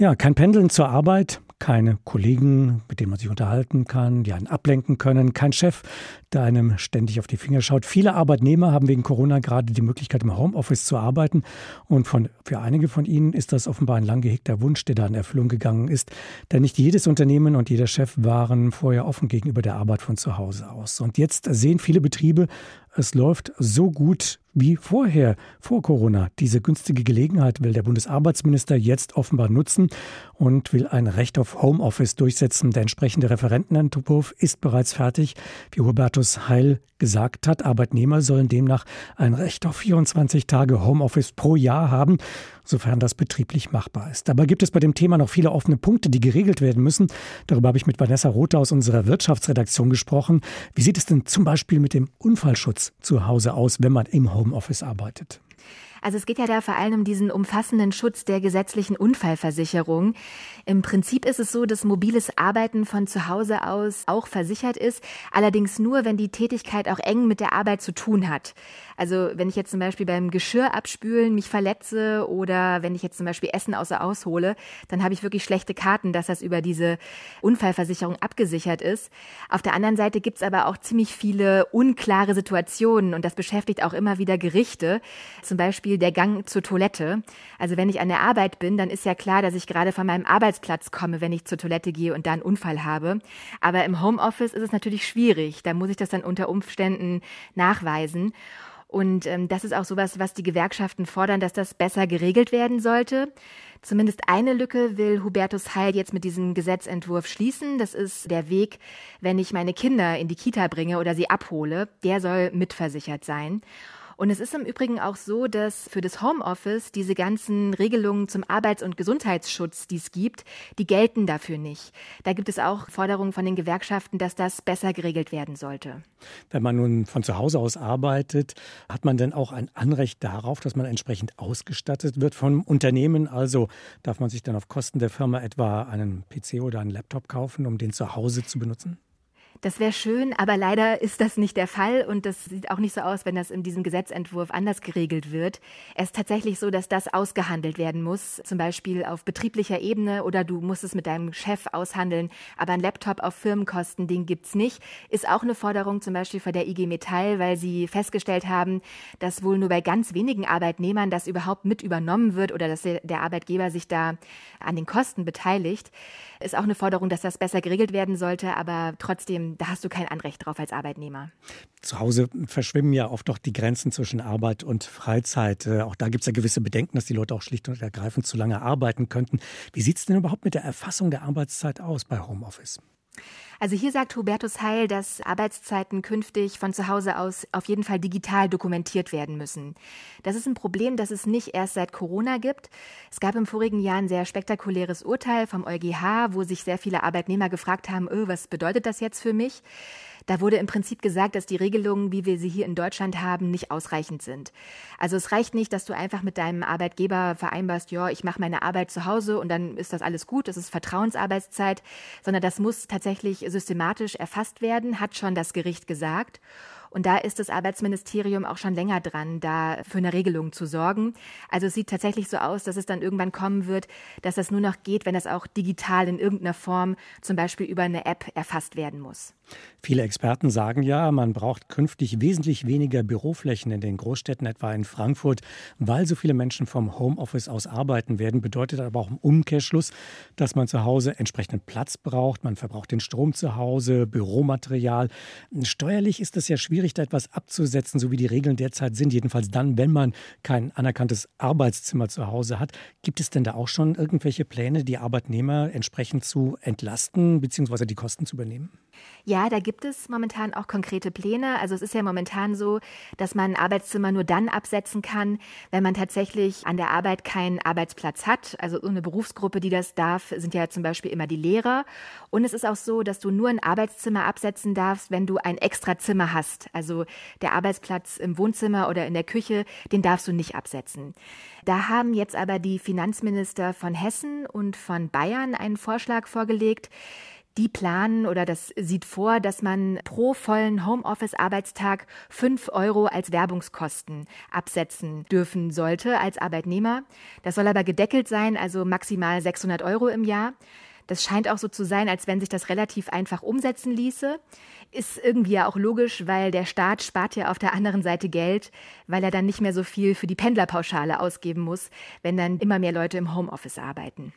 Ja, kein Pendeln zur Arbeit, keine Kollegen, mit denen man sich unterhalten kann, die einen ablenken können, kein Chef, der einem ständig auf die Finger schaut. Viele Arbeitnehmer haben wegen Corona gerade die Möglichkeit, im Homeoffice zu arbeiten. Und von, für einige von ihnen ist das offenbar ein lang gehegter Wunsch, der da in Erfüllung gegangen ist. Denn nicht jedes Unternehmen und jeder Chef waren vorher offen gegenüber der Arbeit von zu Hause aus. Und jetzt sehen viele Betriebe, es läuft so gut wie vorher, vor Corona. Diese günstige Gelegenheit will der Bundesarbeitsminister jetzt offenbar nutzen und will ein Recht auf Homeoffice durchsetzen. Der entsprechende Referentenentwurf ist bereits fertig. Wie Hubertus Heil gesagt hat, Arbeitnehmer sollen demnach ein Recht auf 24 Tage Homeoffice pro Jahr haben sofern das betrieblich machbar ist. Dabei gibt es bei dem Thema noch viele offene Punkte, die geregelt werden müssen. Darüber habe ich mit Vanessa Rothe aus unserer Wirtschaftsredaktion gesprochen. Wie sieht es denn zum Beispiel mit dem Unfallschutz zu Hause aus, wenn man im Homeoffice arbeitet? Also es geht ja da vor allem um diesen umfassenden Schutz der gesetzlichen Unfallversicherung. Im Prinzip ist es so, dass mobiles Arbeiten von zu Hause aus auch versichert ist, allerdings nur, wenn die Tätigkeit auch eng mit der Arbeit zu tun hat. Also wenn ich jetzt zum Beispiel beim Geschirr abspülen mich verletze oder wenn ich jetzt zum Beispiel Essen außer aushole, dann habe ich wirklich schlechte Karten, dass das über diese Unfallversicherung abgesichert ist. Auf der anderen Seite gibt es aber auch ziemlich viele unklare Situationen und das beschäftigt auch immer wieder Gerichte. Zum Beispiel der Gang zur Toilette. Also wenn ich an der Arbeit bin, dann ist ja klar, dass ich gerade von meinem Arbeitsplatz komme, wenn ich zur Toilette gehe und da einen Unfall habe. Aber im Homeoffice ist es natürlich schwierig. Da muss ich das dann unter Umständen nachweisen. Und ähm, das ist auch sowas, was die Gewerkschaften fordern, dass das besser geregelt werden sollte. Zumindest eine Lücke will Hubertus Heil jetzt mit diesem Gesetzentwurf schließen. Das ist der Weg, wenn ich meine Kinder in die Kita bringe oder sie abhole. Der soll mitversichert sein. Und es ist im Übrigen auch so, dass für das Homeoffice diese ganzen Regelungen zum Arbeits- und Gesundheitsschutz, die es gibt, die gelten dafür nicht. Da gibt es auch Forderungen von den Gewerkschaften, dass das besser geregelt werden sollte. Wenn man nun von zu Hause aus arbeitet, hat man denn auch ein Anrecht darauf, dass man entsprechend ausgestattet wird vom Unternehmen? Also darf man sich dann auf Kosten der Firma etwa einen PC oder einen Laptop kaufen, um den zu Hause zu benutzen? Das wäre schön, aber leider ist das nicht der Fall und das sieht auch nicht so aus, wenn das in diesem Gesetzentwurf anders geregelt wird. Es ist tatsächlich so, dass das ausgehandelt werden muss, zum Beispiel auf betrieblicher Ebene oder du musst es mit deinem Chef aushandeln, aber ein Laptop auf Firmenkosten, den gibt's nicht. Ist auch eine Forderung zum Beispiel von der IG Metall, weil sie festgestellt haben, dass wohl nur bei ganz wenigen Arbeitnehmern das überhaupt mit übernommen wird oder dass der Arbeitgeber sich da an den Kosten beteiligt. Ist auch eine Forderung, dass das besser geregelt werden sollte, aber trotzdem, da hast du kein Anrecht drauf als Arbeitnehmer. Zu Hause verschwimmen ja oft doch die Grenzen zwischen Arbeit und Freizeit. Äh, auch da gibt es ja gewisse Bedenken, dass die Leute auch schlicht und ergreifend zu lange arbeiten könnten. Wie sieht es denn überhaupt mit der Erfassung der Arbeitszeit aus bei Homeoffice? Also hier sagt Hubertus Heil, dass Arbeitszeiten künftig von zu Hause aus auf jeden Fall digital dokumentiert werden müssen. Das ist ein Problem, das es nicht erst seit Corona gibt. Es gab im vorigen Jahr ein sehr spektakuläres Urteil vom EuGH, wo sich sehr viele Arbeitnehmer gefragt haben, öh, was bedeutet das jetzt für mich? Da wurde im Prinzip gesagt, dass die Regelungen, wie wir sie hier in Deutschland haben, nicht ausreichend sind. Also es reicht nicht, dass du einfach mit deinem Arbeitgeber vereinbarst, ja, ich mache meine Arbeit zu Hause und dann ist das alles gut, das ist Vertrauensarbeitszeit, sondern das muss tatsächlich systematisch erfasst werden, hat schon das Gericht gesagt. Und da ist das Arbeitsministerium auch schon länger dran, da für eine Regelung zu sorgen. Also es sieht tatsächlich so aus, dass es dann irgendwann kommen wird, dass das nur noch geht, wenn das auch digital in irgendeiner Form, zum Beispiel über eine App, erfasst werden muss. Viele Experten sagen ja, man braucht künftig wesentlich weniger Büroflächen in den Großstädten, etwa in Frankfurt, weil so viele Menschen vom Homeoffice aus arbeiten werden. Bedeutet aber auch im Umkehrschluss, dass man zu Hause entsprechenden Platz braucht. Man verbraucht den Strom zu Hause, Büromaterial. Steuerlich ist es ja schwierig, da etwas abzusetzen, so wie die Regeln derzeit sind. Jedenfalls dann, wenn man kein anerkanntes Arbeitszimmer zu Hause hat. Gibt es denn da auch schon irgendwelche Pläne, die Arbeitnehmer entsprechend zu entlasten bzw. die Kosten zu übernehmen? Ja, da gibt es momentan auch konkrete Pläne. Also es ist ja momentan so, dass man ein Arbeitszimmer nur dann absetzen kann, wenn man tatsächlich an der Arbeit keinen Arbeitsplatz hat. Also so eine Berufsgruppe, die das darf, sind ja zum Beispiel immer die Lehrer. Und es ist auch so, dass du nur ein Arbeitszimmer absetzen darfst, wenn du ein extra Zimmer hast. Also der Arbeitsplatz im Wohnzimmer oder in der Küche, den darfst du nicht absetzen. Da haben jetzt aber die Finanzminister von Hessen und von Bayern einen Vorschlag vorgelegt, Die planen oder das sieht vor, dass man pro vollen Homeoffice-Arbeitstag fünf Euro als Werbungskosten absetzen dürfen sollte als Arbeitnehmer. Das soll aber gedeckelt sein, also maximal 600 Euro im Jahr. Das scheint auch so zu sein, als wenn sich das relativ einfach umsetzen ließe. Ist irgendwie ja auch logisch, weil der Staat spart ja auf der anderen Seite Geld, weil er dann nicht mehr so viel für die Pendlerpauschale ausgeben muss, wenn dann immer mehr Leute im Homeoffice arbeiten.